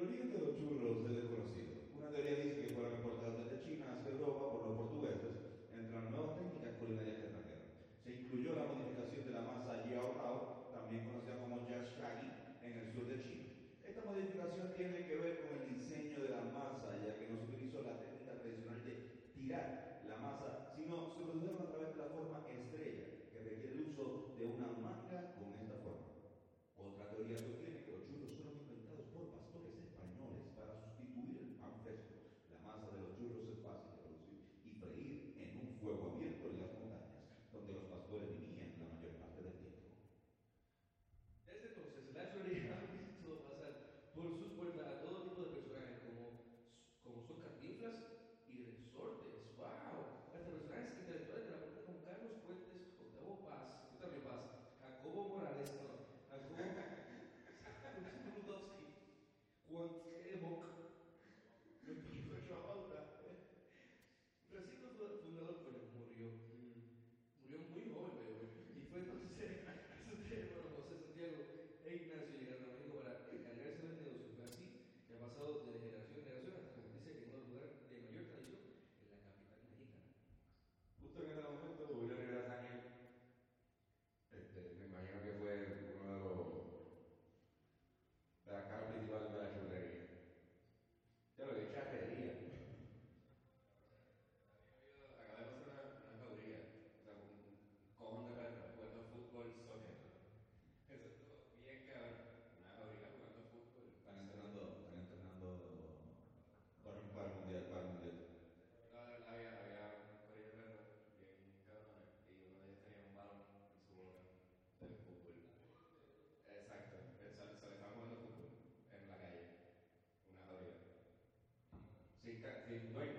El origen de los Sin,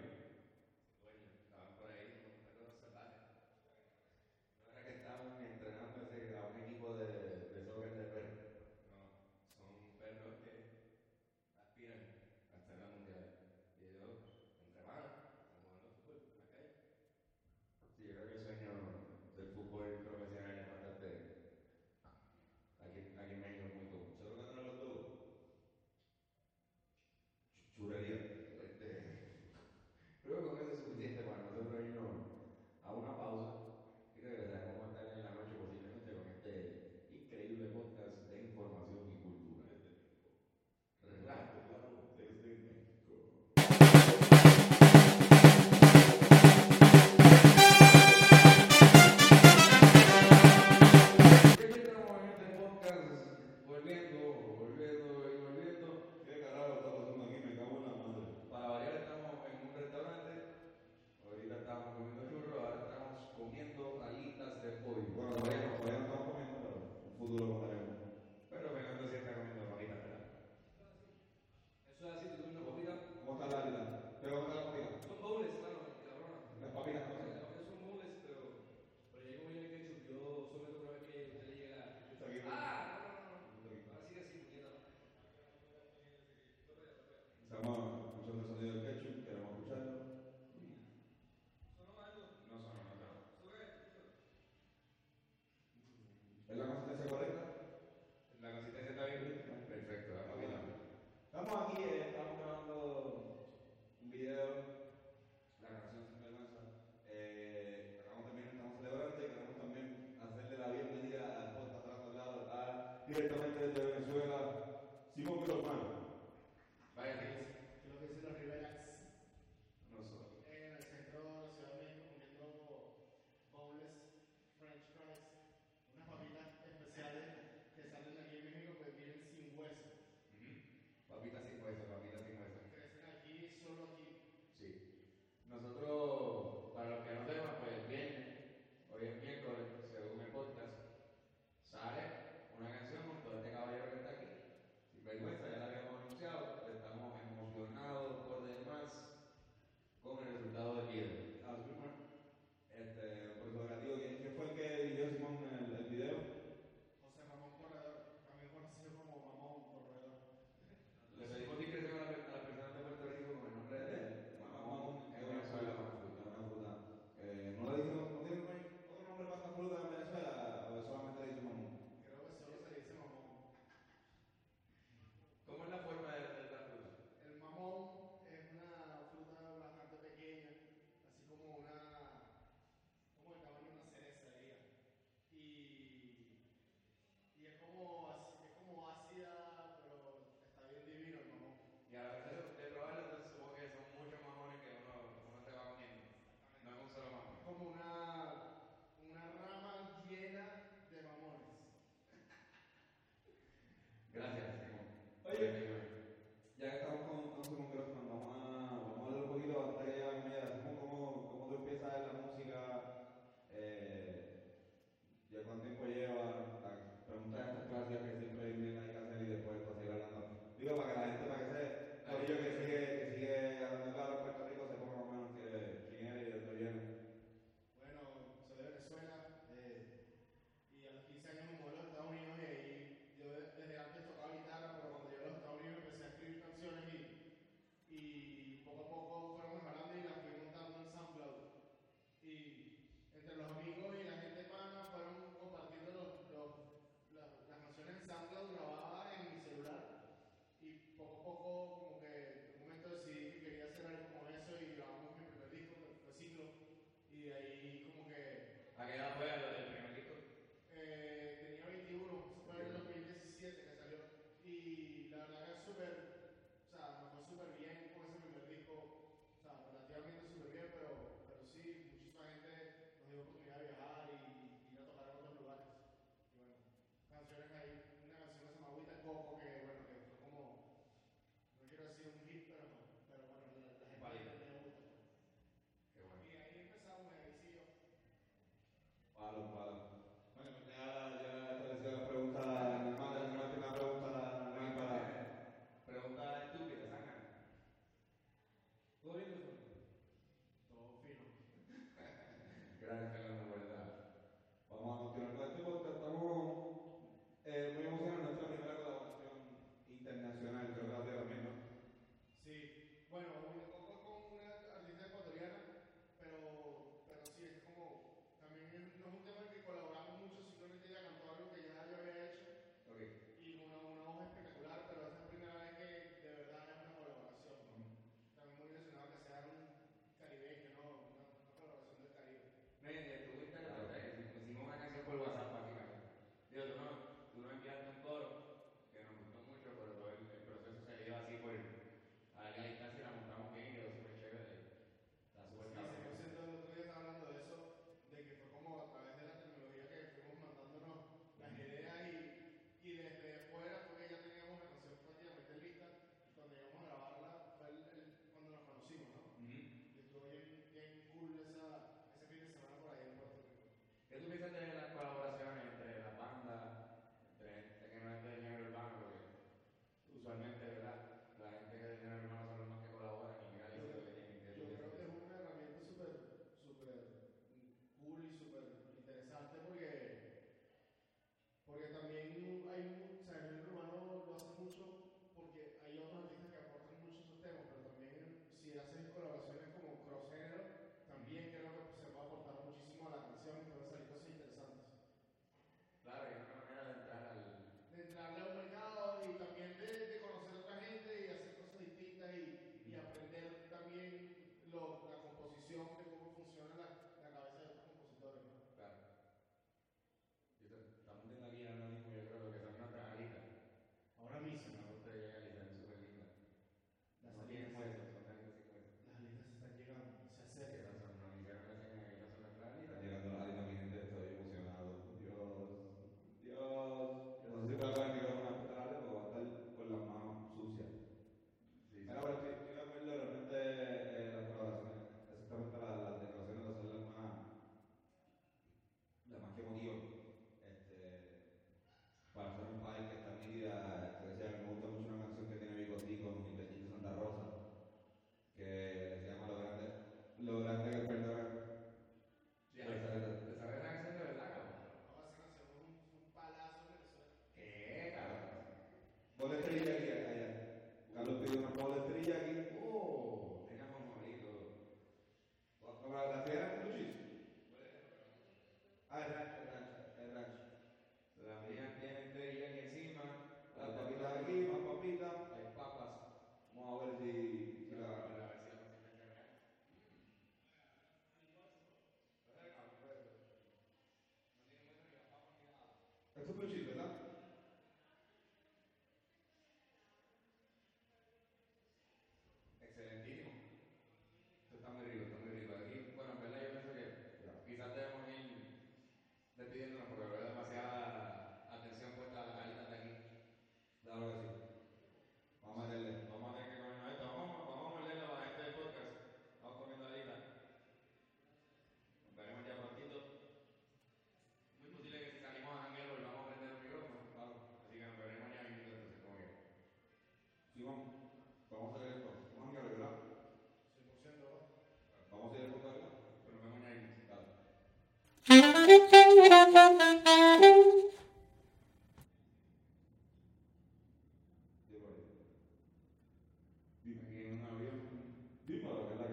the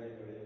Dímelo, que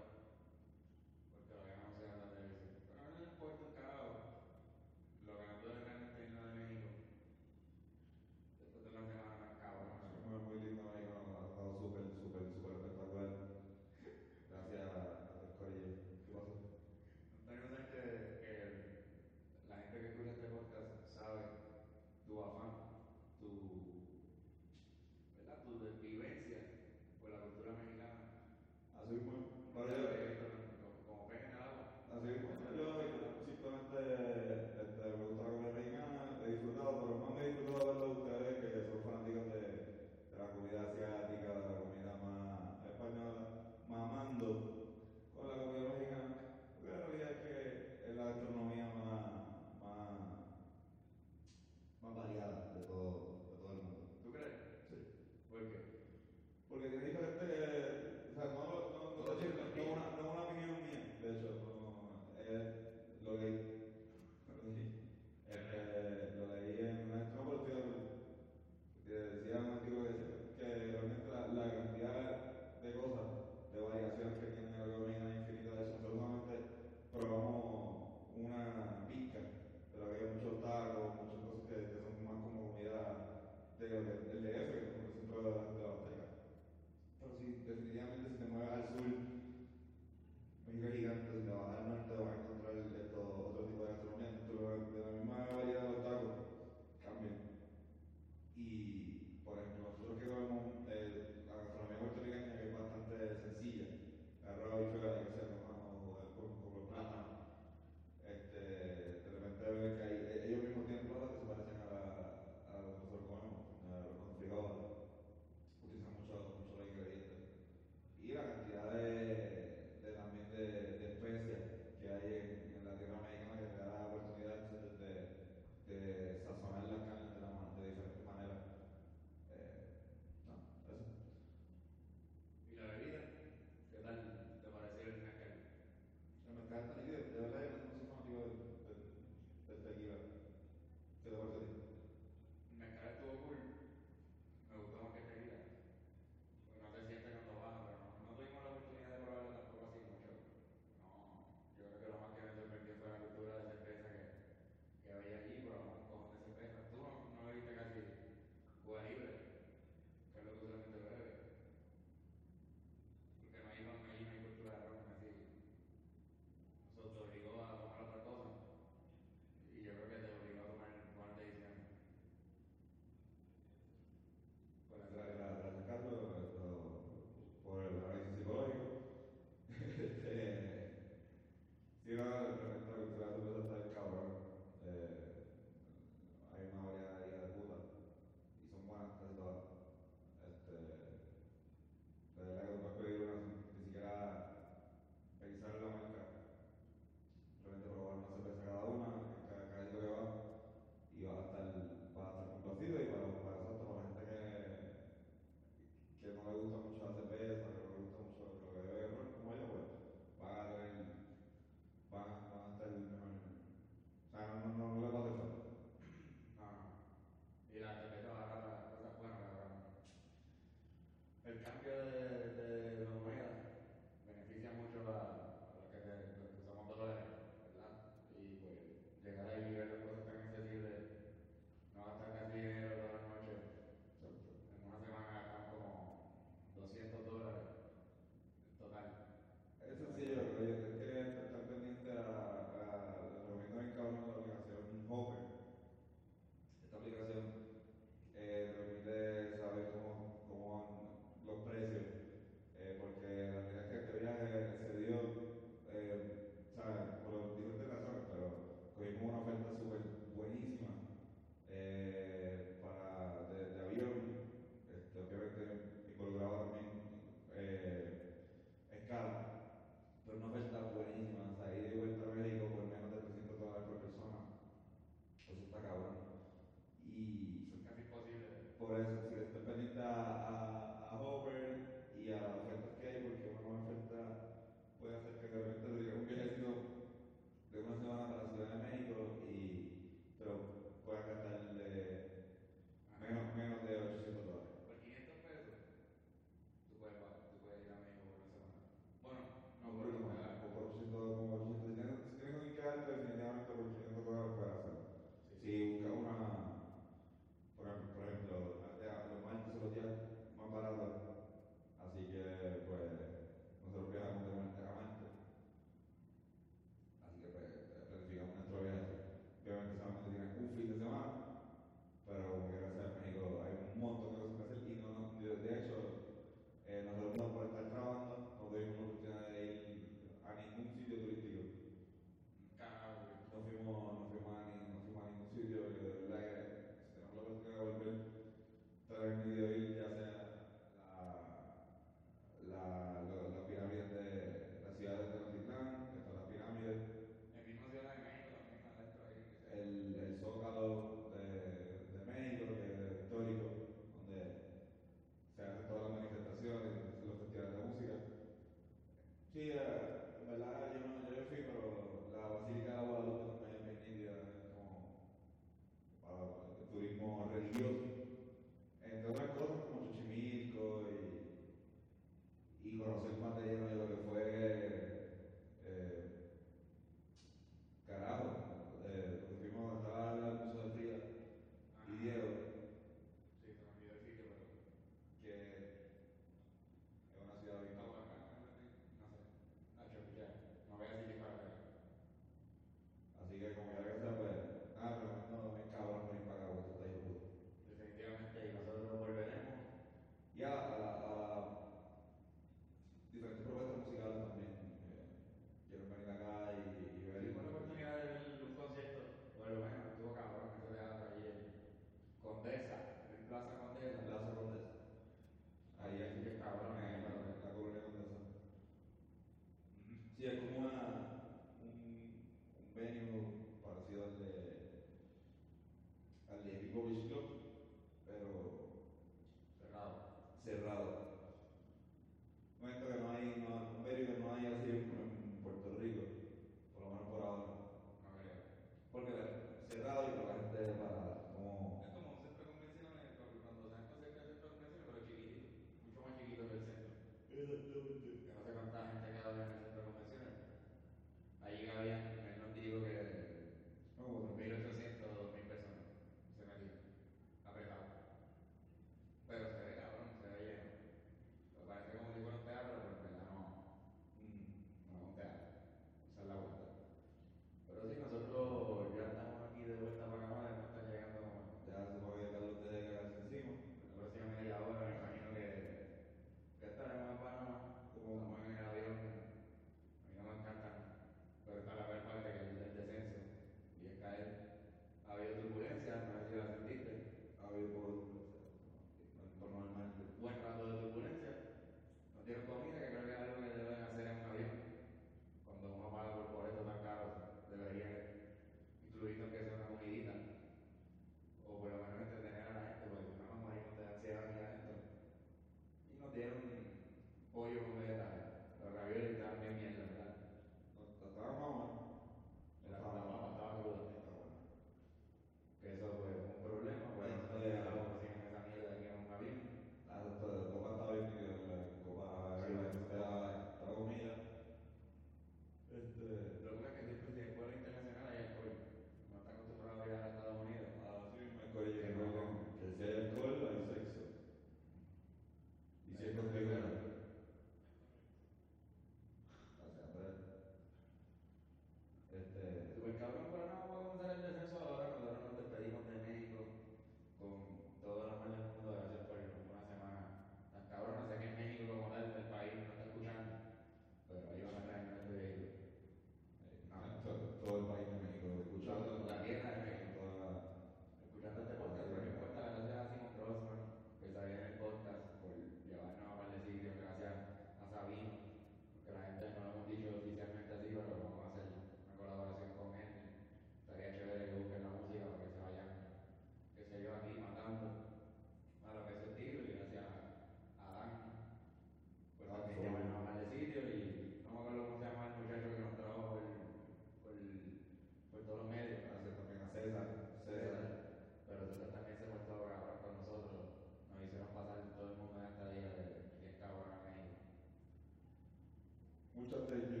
25